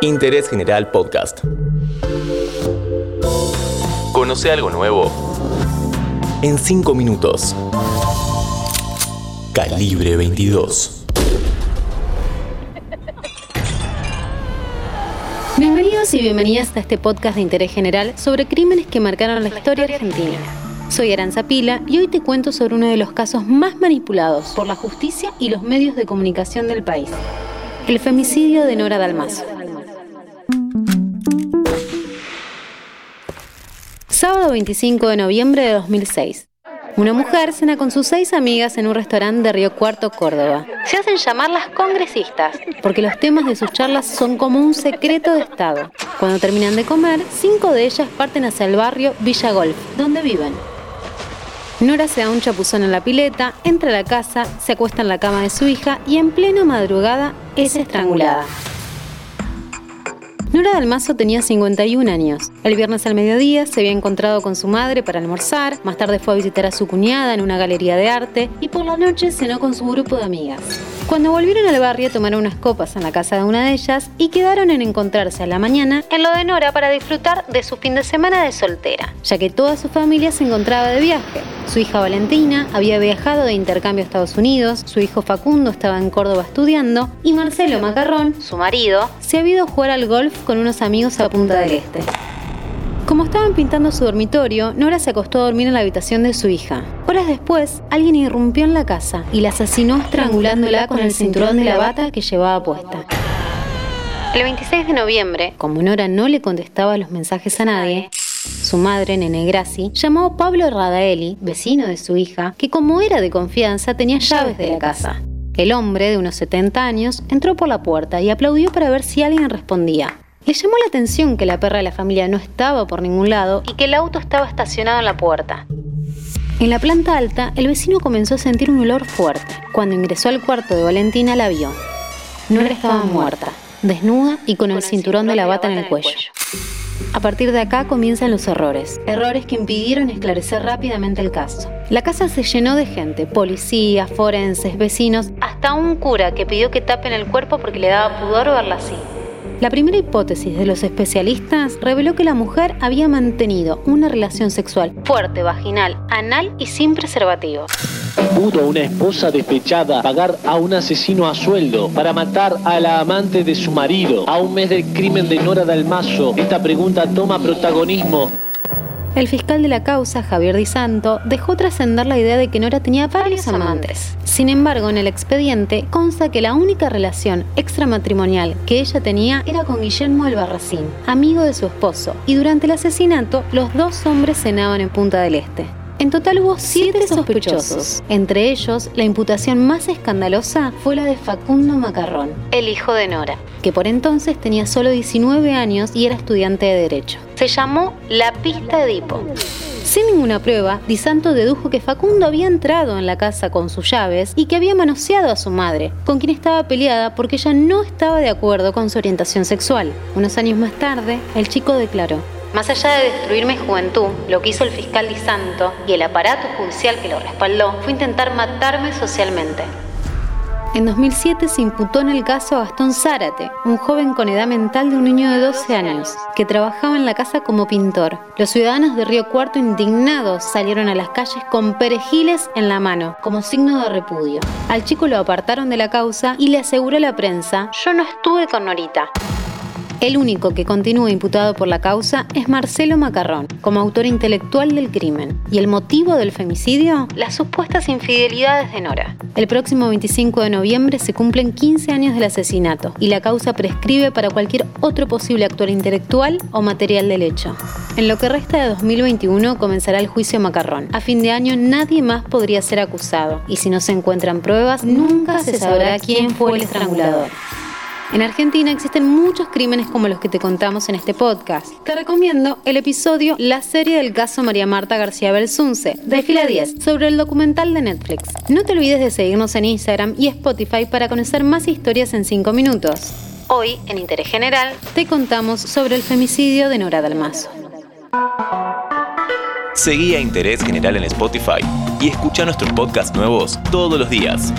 Interés General Podcast. Conoce algo nuevo en 5 minutos. Calibre 22. Bienvenidos y bienvenidas a este podcast de interés general sobre crímenes que marcaron la historia argentina. Soy Aranza Pila y hoy te cuento sobre uno de los casos más manipulados por la justicia y los medios de comunicación del país. El femicidio de Nora Dalmazo. Sábado 25 de noviembre de 2006. Una mujer cena con sus seis amigas en un restaurante de Río Cuarto, Córdoba. Se hacen llamar las congresistas, porque los temas de sus charlas son como un secreto de Estado. Cuando terminan de comer, cinco de ellas parten hacia el barrio Villa Golf, donde viven. Nora se da un chapuzón en la pileta, entra a la casa, se acuesta en la cama de su hija y en plena madrugada es estrangulada. Nora Dalmazo tenía 51 años. El viernes al mediodía se había encontrado con su madre para almorzar, más tarde fue a visitar a su cuñada en una galería de arte y por la noche cenó con su grupo de amigas. Cuando volvieron al barrio tomaron unas copas en la casa de una de ellas y quedaron en encontrarse a la mañana en lo de Nora para disfrutar de su fin de semana de soltera, ya que toda su familia se encontraba de viaje. Su hija Valentina había viajado de intercambio a Estados Unidos, su hijo Facundo estaba en Córdoba estudiando y Marcelo Macarrón, su marido, se había ido a jugar al golf con unos amigos a Punta del Este. Como estaban pintando su dormitorio, Nora se acostó a dormir en la habitación de su hija. Horas después, alguien irrumpió en la casa y la asesinó estrangulándola con el cinturón de la bata que llevaba puesta. El 26 de noviembre, como Nora no le contestaba los mensajes a nadie, su madre, Nene Grassi, llamó a Pablo Radaeli, vecino de su hija, que como era de confianza tenía llaves de la casa. El hombre, de unos 70 años, entró por la puerta y aplaudió para ver si alguien respondía. Le llamó la atención que la perra de la familia no estaba por ningún lado y que el auto estaba estacionado en la puerta. En la planta alta, el vecino comenzó a sentir un olor fuerte. Cuando ingresó al cuarto de Valentina, la vio. Nora estaba muerta, desnuda y con el cinturón de la bata en el cuello. A partir de acá comienzan los errores, errores que impidieron esclarecer rápidamente el caso. La casa se llenó de gente, policías, forenses, vecinos, hasta un cura que pidió que tapen el cuerpo porque le daba pudor verla así. La primera hipótesis de los especialistas reveló que la mujer había mantenido una relación sexual fuerte, vaginal, anal y sin preservativo. ¿Pudo una esposa despechada pagar a un asesino a sueldo para matar a la amante de su marido? A un mes del crimen de Nora Dalmazo, esta pregunta toma protagonismo el fiscal de la causa, Javier Di Santo, dejó trascender la idea de que Nora tenía varios amantes. Sin embargo, en el expediente consta que la única relación extramatrimonial que ella tenía era con Guillermo Albarracín, amigo de su esposo, y durante el asesinato los dos hombres cenaban en Punta del Este. En total hubo siete sospechosos. Entre ellos, la imputación más escandalosa fue la de Facundo Macarrón, el hijo de Nora, que por entonces tenía solo 19 años y era estudiante de Derecho. Se llamó La Pista Edipo. Sin ninguna prueba, Di Santo dedujo que Facundo había entrado en la casa con sus llaves y que había manoseado a su madre, con quien estaba peleada porque ella no estaba de acuerdo con su orientación sexual. Unos años más tarde, el chico declaró, más allá de destruir mi juventud, lo que hizo el fiscal Di Santo y el aparato judicial que lo respaldó fue intentar matarme socialmente. En 2007 se imputó en el caso a Gastón Zárate, un joven con edad mental de un niño de 12 años, que trabajaba en la casa como pintor. Los ciudadanos de Río Cuarto indignados salieron a las calles con perejiles en la mano, como signo de repudio. Al chico lo apartaron de la causa y le aseguró a la prensa, yo no estuve con Norita. El único que continúa imputado por la causa es Marcelo Macarrón, como autor intelectual del crimen. ¿Y el motivo del femicidio? Las supuestas infidelidades de Nora. El próximo 25 de noviembre se cumplen 15 años del asesinato y la causa prescribe para cualquier otro posible actor intelectual o material del hecho. En lo que resta de 2021 comenzará el juicio Macarrón. A fin de año nadie más podría ser acusado y si no se encuentran pruebas nunca se sabrá quién fue el estrangulador. En Argentina existen muchos crímenes como los que te contamos en este podcast. Te recomiendo el episodio La serie del caso María Marta García Belsunce, de fila 10, sobre el documental de Netflix. No te olvides de seguirnos en Instagram y Spotify para conocer más historias en 5 minutos. Hoy, en Interés General, te contamos sobre el femicidio de Nora Dalmazo. Seguí a Interés General en Spotify y escucha nuestros podcasts nuevos todos los días.